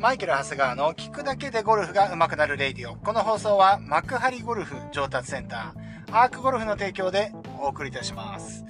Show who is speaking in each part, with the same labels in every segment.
Speaker 1: マイケル・長谷川の聞くだけでゴルフが上手くなる radio。この放送は幕張ゴルフ上達センター、アークゴルフの提供でお送りいたします。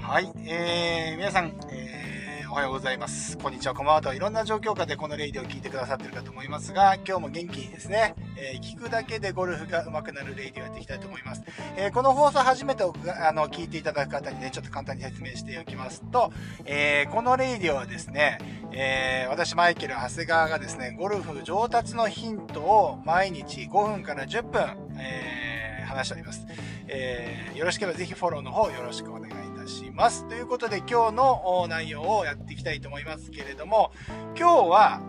Speaker 1: はい、えー、皆さん、えーおはようございます。こんにちは、こんばんはと、いろんな状況下でこのレイディを聞いてくださってるかと思いますが、今日も元気にですね、えー、聞くだけでゴルフが上手くなるレイディをやっていきたいと思います。えー、この放送初めてあの聞いていただく方にね、ちょっと簡単に説明しておきますと、えー、このレイディはですね、え私、マイケル、長谷川がですね、ゴルフ上達のヒントを毎日5分から10分、え話しております。えよろしければぜひフォローの方よろしくお願いします。しますということで今日の内容をやっていきたいと思いますけれども、今日は、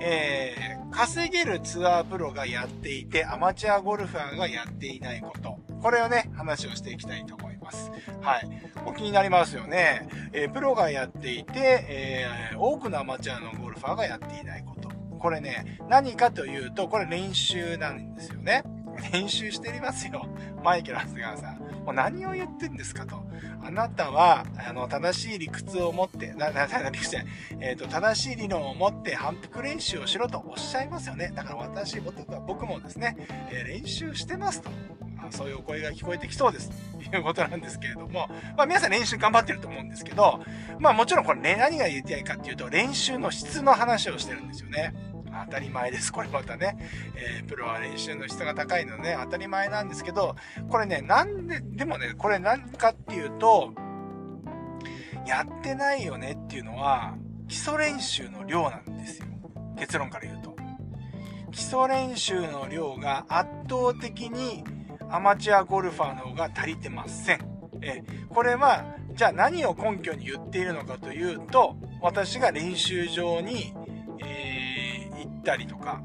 Speaker 1: えー、稼げるツアープロがやっていて、アマチュアゴルファーがやっていないこと。これをね、話をしていきたいと思います。はい。お気になりますよね。えー、プロがやっていて、えー、多くのアマチュアのゴルファーがやっていないこと。これね、何かというと、これ練習なんですよね。練習してりますよ。マイケル・ハスガーさん。もう何を言ってんですかと。あなたは、あの、正しい理屈を持って、な、な、な、理屈じゃない。えっ、ー、と、正しい理論を持って反復練習をしろとおっしゃいますよね。だから私、僕もですね、えー、練習してますと。そういうお声が聞こえてきそうです。ということなんですけれども、まあ皆さん練習頑張ってると思うんですけど、まあもちろんこれね、何が言いたいかっていうと、練習の質の話をしてるんですよね。当たり前です。これまたね、えー、プロは練習の質が高いので、ね、当たり前なんですけど、これね、なんで、でもね、これ何かっていうと、やってないよねっていうのは、基礎練習の量なんですよ。結論から言うと。基礎練習の量が圧倒的にアマチュアゴルファーの方が足りてません。え、これは、じゃあ何を根拠に言っているのかというと、私が練習場にったりとか、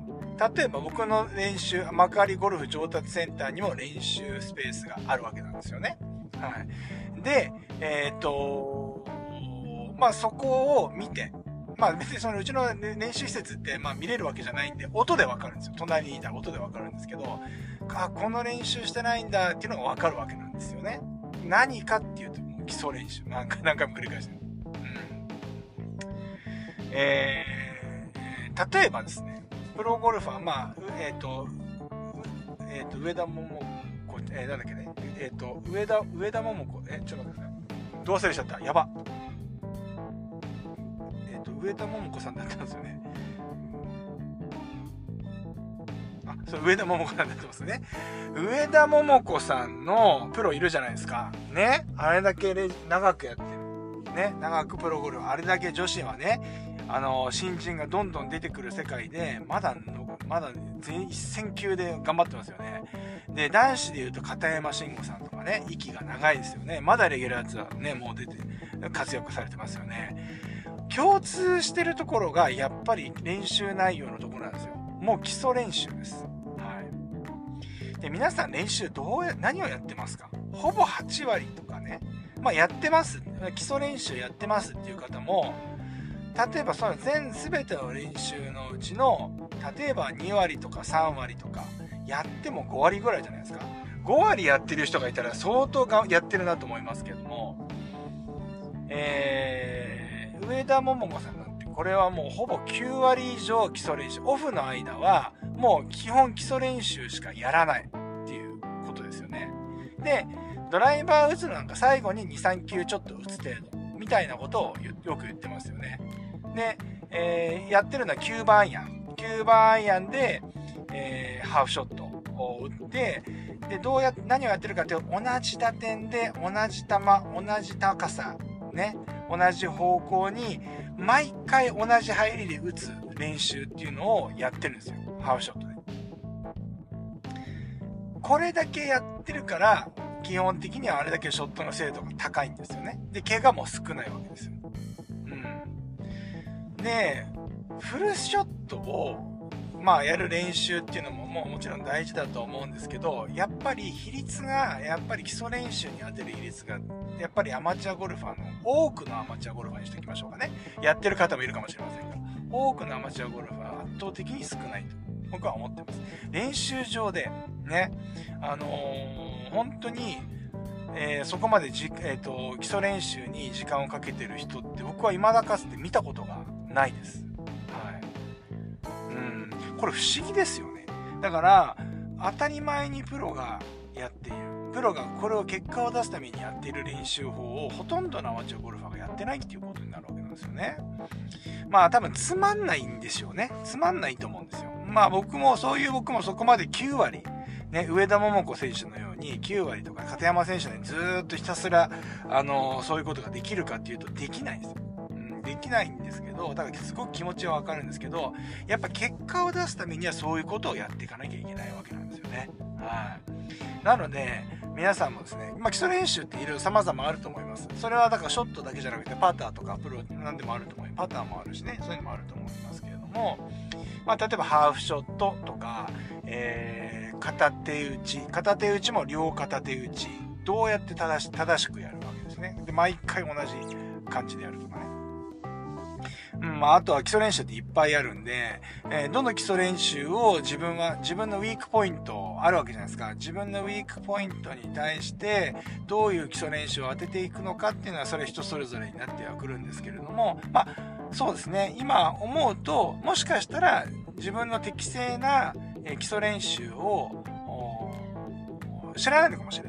Speaker 1: 例えば僕の練習、幕張ゴルフ上達センターにも練習スペースがあるわけなんですよね。はい。で、えっ、ー、と、まあそこを見て、まあ別にそのうちの練習施設ってまあ見れるわけじゃないんで、音でわかるんですよ。隣にいたら音でわかるんですけど、あ、この練習してないんだっていうのがわかるわけなんですよね。何かっていうと、基礎練習。何回何回も繰り返してる。うん。えー、例えばですね、プロゴルファー、まあ、えっ、ー、と、えっ、ー、と、上田桃子、えー、なんだっけね、えっ、ー、と、上田、上田桃子、え、ちょっと待ってください。どう忘れちゃった？やば。えっ、と、上田桃子さんだったんですよね。あ、そう、上田桃子さんだってますね。上田桃子さんのプロいるじゃないですか。ね。あれだけ長くやってる。ね。長くプロゴルフ、あれだけ女子はね、あの、新人がどんどん出てくる世界で、まだの、まだ全一戦級で頑張ってますよね。で、男子で言うと片山慎吾さんとかね、息が長いですよね。まだレギュラーツアーね、もう出て、活躍されてますよね。共通してるところが、やっぱり練習内容のところなんですよ。もう基礎練習です。はい。で、皆さん練習どうや、何をやってますか？ほぼ8割とかね。まあやってます。基礎練習やってますっていう方も、例えばその全全ての練習のうちの例えば2割とか3割とかやっても5割ぐらいじゃないですか。5割やってる人がいたら相当がやってるなと思いますけども。えー、上田桃子さんなんてこれはもうほぼ9割以上基礎練習オフの間はもう基本基礎練習しかやらないっていうことですよね。でドライバー打つのなんか最後に23球ちょっと打つ程度みたいなことをよく言ってますよね。で、えー、やってるのは9番アイアン。9番アイアンで、えー、ハーフショットを打って、で、どうや、何をやってるかというと、同じ打点で、同じ球、同じ高さ、ね、同じ方向に、毎回同じ入りで打つ練習っていうのをやってるんですよ。ハーフショットで。これだけやってるから、基本的にはあれだけショットの精度が高いんですよね。で、怪我も少ないわけですよ。で、フルショットを、まあ、やる練習っていうのももうもちろん大事だと思うんですけど、やっぱり比率が、やっぱり基礎練習に当てる比率が、やっぱりアマチュアゴルファーの、多くのアマチュアゴルファーにしておきましょうかね。やってる方もいるかもしれませんが、多くのアマチュアゴルファーは圧倒的に少ないと、僕は思ってます。練習場で、ね、あのー、本当に、えー、そこまでじ、えーと、基礎練習に時間をかけてる人って僕は未だかつて見たことがないです。はい。うんこれ不思議ですよね。だから、当たり前にプロがやっている。プロがこれを結果を出すためにやっている練習法をほとんどのアマチュアゴルファーがやってないっていうことになるわけなんですよね。まあ多分つまんないんですよね。つまんないと思うんですよ。まあ僕もそういう僕もそこまで9割、ね、上田桃子選手のように9割とか片山選手のようにずっとひたすら、あのそういうことができるかっていうとできないんですよ。できないんですけど、だからすごく気持ちはわかるんですけど、やっぱ結果を出すためにはそういうことをやっていかなきゃいけないわけなんですよね。はい。なので、皆さんもですね、まあ、基礎練習っていろいろ様々あると思います。それはだからショットだけじゃなくて、パターとかプロなんでもあると思います。パターもあるしね、そういうのもあると思いますけれども、まあ、例えばハーフショットとか、えー、片手打ち、片手打ちも両片手打ち、どうやって正し正しくやるわけですね。で、毎回同じ感じでやるとかね。まあ、あとは基礎練習っていっぱいあるんで、えー、どの基礎練習を自分は、自分のウィークポイントあるわけじゃないですか。自分のウィークポイントに対して、どういう基礎練習を当てていくのかっていうのは、それ人それぞれになってはくるんですけれども、まあ、そうですね。今思うと、もしかしたら自分の適正な基礎練習を知らないのかもしれない。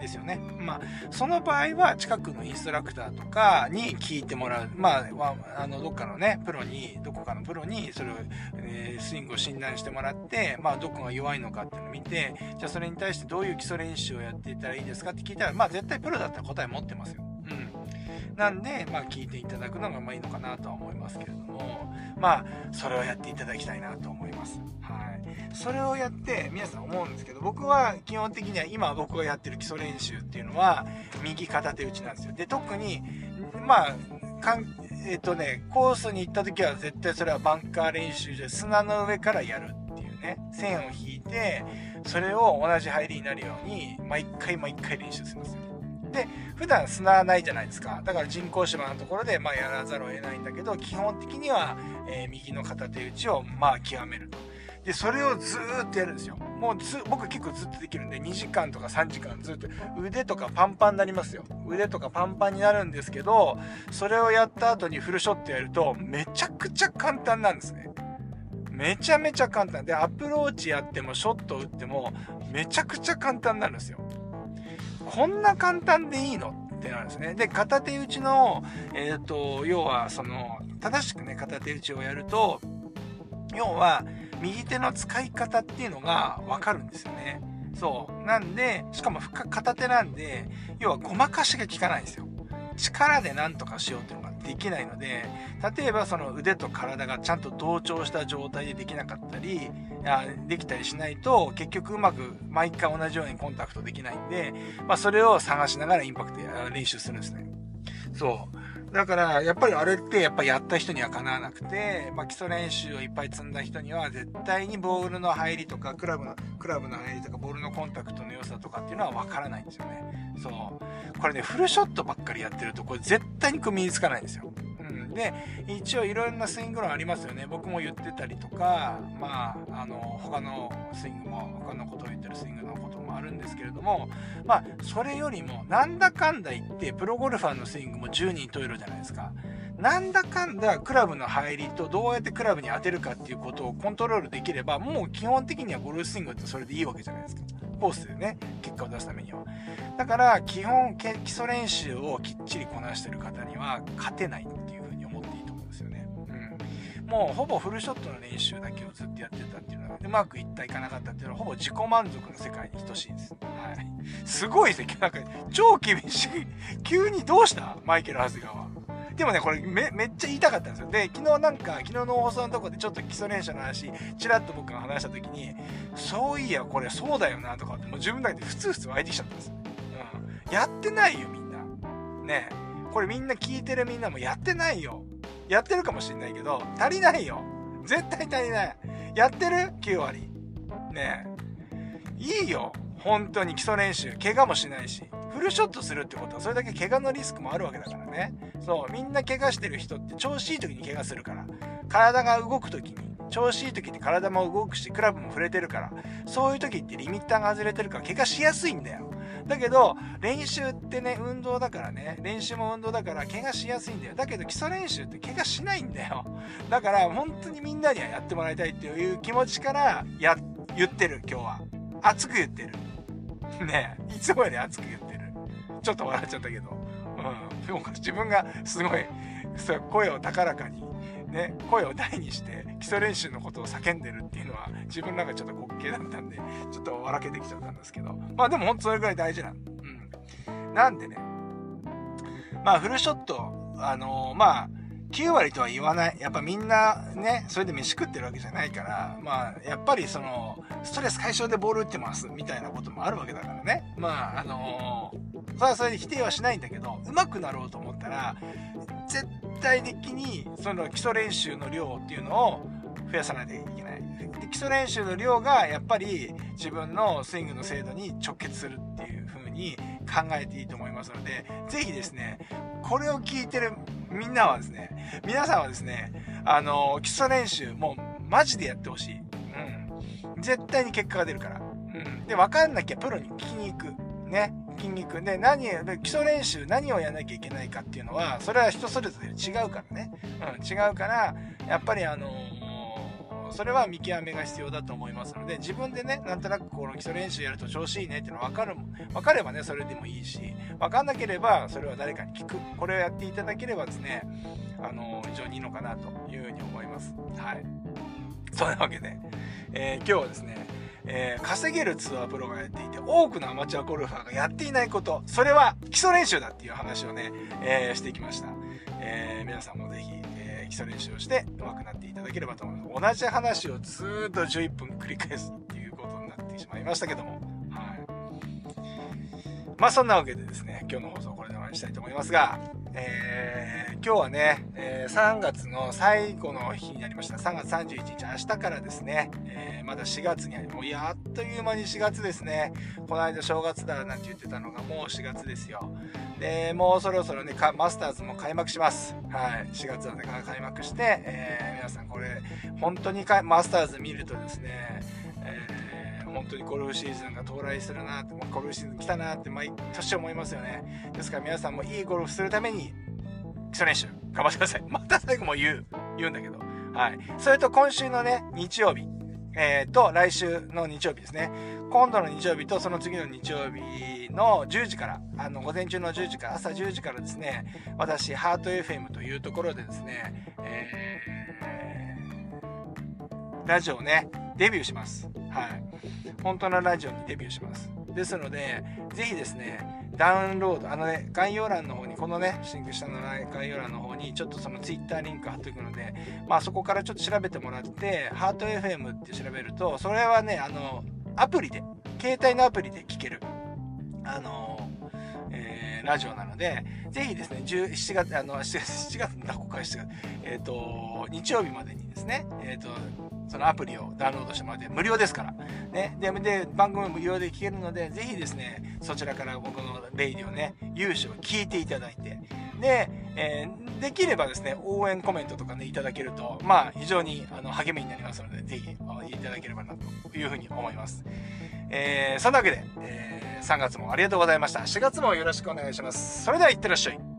Speaker 1: ですよね。まあ、その場合は近くのインストラクターとかに聞いてもらう。まあ、あの、どっかのね、プロに、どこかのプロに、それを、えー、スイングを診断してもらって、まあ、どこが弱いのかっていうのを見て、じゃあそれに対してどういう基礎練習をやっていったらいいですかって聞いたら、まあ、絶対プロだったら答え持ってますよ。うん。なんで、まあ、聞いていただくのがまあいいのかなとは思いますけれども、まあ、それをやっていただきたいなと思います。はい。それをやって皆さん思うんですけど僕は基本的には今僕がやってる基礎練習っていうのは右片手打ちなんですよで特にまあかんえっ、ー、とねコースに行った時は絶対それはバンカー練習で砂の上からやるっていうね線を引いてそれを同じ入りになるように毎回毎回練習するんですよで普段砂ないじゃないですかだから人工芝のところでまあやらざるを得ないんだけど基本的には、えー、右の片手打ちをまあ極めるとで、それをずっとやるんですよ。もう、僕結構ずっとできるんで、2時間とか3時間ずっと、腕とかパンパンになりますよ。腕とかパンパンになるんですけど、それをやった後にフルショットやると、めちゃくちゃ簡単なんですね。めちゃめちゃ簡単。で、アプローチやっても、ショット打っても、めちゃくちゃ簡単なんですよ。こんな簡単でいいの？ってなるんですね。で、片手打ちの、えっ、ー、と、要は、その、正しくね、片手打ちをやると、要は、右手の使い方っていうのがわかるんですよね。そう。なんで、しかも片手なんで、要はごまかしが効かないんですよ。力で何とかしようっていうのができないので、例えばその腕と体がちゃんと同調した状態でできなかったり、できたりしないと、結局うまく毎回同じようにコンタクトできないんで、まあそれを探しながらインパクト練習するんですね。そう。だから、やっぱりあれってやっぱやった人にはかなわなくて、まあ基礎練習をいっぱい積んだ人には絶対にボールの入りとか、クラブの、クラブの入りとか、ボールのコンタクトの良さとかっていうのはわからないんですよね。そう。これね、フルショットばっかりやってると、これ絶対に身につかないんですよ。で、一応いろんなスイング論ありますよね。僕も言ってたりとか、まあ、あの、他のスイングも、他のことを言ってるスイングのこともあるんですけれども、まあ、それよりも、なんだかんだ言って、プロゴルファーのスイングも10人十色じゃないですか。なんだかんだクラブの入りとどうやってクラブに当てるかっていうことをコントロールできれば、もう基本的にはゴルフスイングってそれでいいわけじゃないですか。コースでね、結果を出すためには。だから、基本、基礎練習をきっちりこなしてる方には勝てないっもうほぼフルショットの練習だけをずっとやってたっていうのは、うまくいったいかなかったっていうのは、ほぼ自己満足の世界に等しいです。はい。すごいですね。なんか、超厳しい。急にどうした？マイケル・ハズガは。でもね、これめめっちゃ言いたかったんですよ。で、昨日なんか、昨日の放送のとこでちょっと基礎練習の話、ちらっと僕が話した時に、そういや、これそうだよなとかって、もう自分だけでふつふつ湧いてきちゃったんです。うん。やってないよ、みんな。ねこれみんな聞いてるみんなもやってないよ。やってるかもしんないけど、足りないよ。絶対足りない。やってる ?9 割。ねえいいよ。本当に基礎練習。怪我もしないし。フルショットするってことは、それだけ怪我のリスクもあるわけだからね。そう、みんな怪我してる人って調子いい時に怪我するから。体が動く時に、調子いい時に体も動くし、クラブも触れてるから。そういう時ってリミッターが外れてるから怪我しやすいんだよ。だけど、練習ってね、運動だからね、練習も運動だから怪我しやすいんだよ。だけど基礎練習って怪我しないんだよ。だから本当にみんなにはやってもらいたいっていう気持ちからや、言ってる、今日は。熱く言ってる。ねいつもより熱く言ってる。ちょっと笑っちゃったけど。うん。でも自分がすごい、声を高らかに、ね、声を大にして基礎練習のことを叫んでるっていうのは自分なんかちょっと滑稽だったんで、ちょっと笑けてきちゃったんですけど。まあでもほんとそれぐらい大事な。うん。なんでね、まあフルショット、あのー、まあ、9割とは言わない。やっぱみんなね、それで飯食ってるわけじゃないから、まあ、やっぱりその、ストレス解消でボール打ってますみたいなこともあるわけだからね。まあ、あのー、それはそれで否定はしないんだけど、上手くなろうと思ったら、絶対的にその基礎練習の量っていうのを増やさないといけない。で基礎練習の量がやっぱり自分のスイングの精度に直結するっていう風に考えていいと思いますので、ぜひですね、これを聞いてるみんなはですね、皆さんはですね、あの、基礎練習、もうマジでやってほしい。うん。絶対に結果が出るから。うん。で、わかんなきゃプロに聞きに行く。ね。筋肉で何基礎練習何をやらなきゃいけないかっていうのはそれは人それぞれ違うからね、うん、違うからやっぱりあのー、それは見極めが必要だと思いますので自分でねなんとなくこの基礎練習やると調子いいねっていうの分かる分かればねそれでもいいし分かんなければそれは誰かに聞く。これをやっていただければですねあのー、非常にいいのかなというふうに思います。はい。そんなわけで、えー、今日はですねえー、稼げるツアープロがやっていて、多くのアマチュアゴルファーがやっていないこと、それは基礎練習だっていう話をね、えー、してきました。えー、皆さんもぜひ、え基礎練習をして上手くなっていただければと思います。同じ話をずっと11分繰り返すっていうことになってしまいましたけども、はい。まあそんなわけでですね、今日の放送これで終わりにしたいと思いますが、今日はね、えー、3月の最後の日になりました。3月31日、明日からですね、えー、まだ4月にあり、もうやっという間に4月ですね。この間正月だなんて言ってたのがもう4月ですよ。で、もうそろそろね、マスターズも開幕します。はい。4月なんで開幕して、え皆さんこれ、本当にマスターズ見るとですね、え本当にゴルフシーズンが到来するなって、ゴルフシーズン来たなって毎年思いますよね。ですから皆さんもいいゴルフするために、基礎練習、頑張ってください。また最後も言う、言うんだけど。はい。それと今週のね、日曜日、えー、と、来週の日曜日ですね。今度の日曜日とその次の日曜日の10時から、あの、午前中の10時から、朝10時からですね、私、ハート FM というところでですね、えー、ラジオをね、デビューします。はい。本当のラジオにデビューします。ですので、ぜひですね、ダウンロード、あのね、概要欄の方に、このね、シンク下の概要欄の方に、ちょっとその Twitter リンク貼っておくので、まあそこからちょっと調べてもらって、ハート FM って調べると、それはね、あの、アプリで、携帯のアプリで聞ける、あの、えー、ラジオなので、ぜひですね、17月、あの、7月、7月、7月、えっ、ー、と、日曜日までにですね、えっ、ー、と、そのアプリをダウンロードしてもらって無料ですから。ね。で、で番組も無料で聞けるので、ぜひですね、そちらから僕のレイディをね、勇姿を聞いていただいて、で、えー、できればですね、応援コメントとかね、いただけると、まあ、非常にあの励みになりますので、ぜひいただければなというふうに思います。えー、そんなわけで、えー、3月もありがとうございました。4月もよろしくお願いします。それでは、いってらっしゃい。